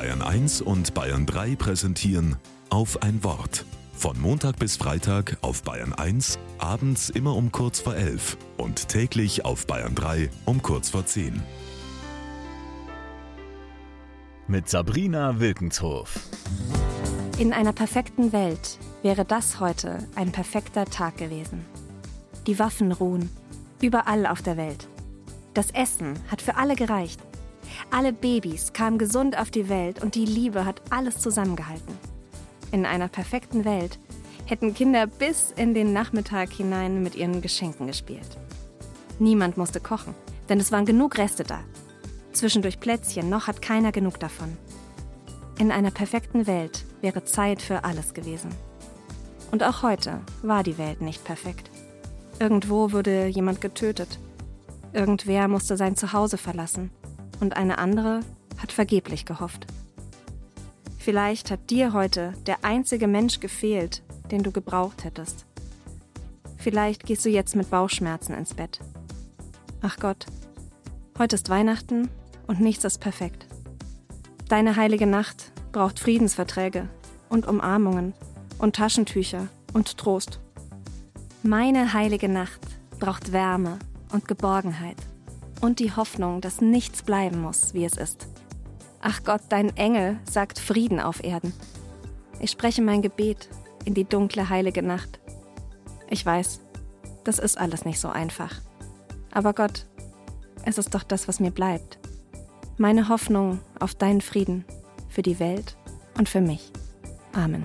Bayern 1 und Bayern 3 präsentieren auf ein Wort. Von Montag bis Freitag auf Bayern 1, abends immer um kurz vor 11 und täglich auf Bayern 3 um kurz vor 10. Mit Sabrina Wilkenshof. In einer perfekten Welt wäre das heute ein perfekter Tag gewesen. Die Waffen ruhen, überall auf der Welt. Das Essen hat für alle gereicht. Alle Babys kamen gesund auf die Welt und die Liebe hat alles zusammengehalten. In einer perfekten Welt hätten Kinder bis in den Nachmittag hinein mit ihren Geschenken gespielt. Niemand musste kochen, denn es waren genug Reste da. Zwischendurch Plätzchen, noch hat keiner genug davon. In einer perfekten Welt wäre Zeit für alles gewesen. Und auch heute war die Welt nicht perfekt. Irgendwo wurde jemand getötet. Irgendwer musste sein Zuhause verlassen und eine andere hat vergeblich gehofft. Vielleicht hat dir heute der einzige Mensch gefehlt, den du gebraucht hättest. Vielleicht gehst du jetzt mit Bauchschmerzen ins Bett. Ach Gott, heute ist Weihnachten und nichts ist perfekt. Deine heilige Nacht braucht Friedensverträge und Umarmungen und Taschentücher und Trost. Meine heilige Nacht braucht Wärme und Geborgenheit und die Hoffnung, dass nichts bleiben muss, wie es ist. Ach Gott, dein Engel sagt Frieden auf Erden. Ich spreche mein Gebet in die dunkle, heilige Nacht. Ich weiß, das ist alles nicht so einfach. Aber Gott, es ist doch das, was mir bleibt. Meine Hoffnung auf deinen Frieden für die Welt und für mich. Amen.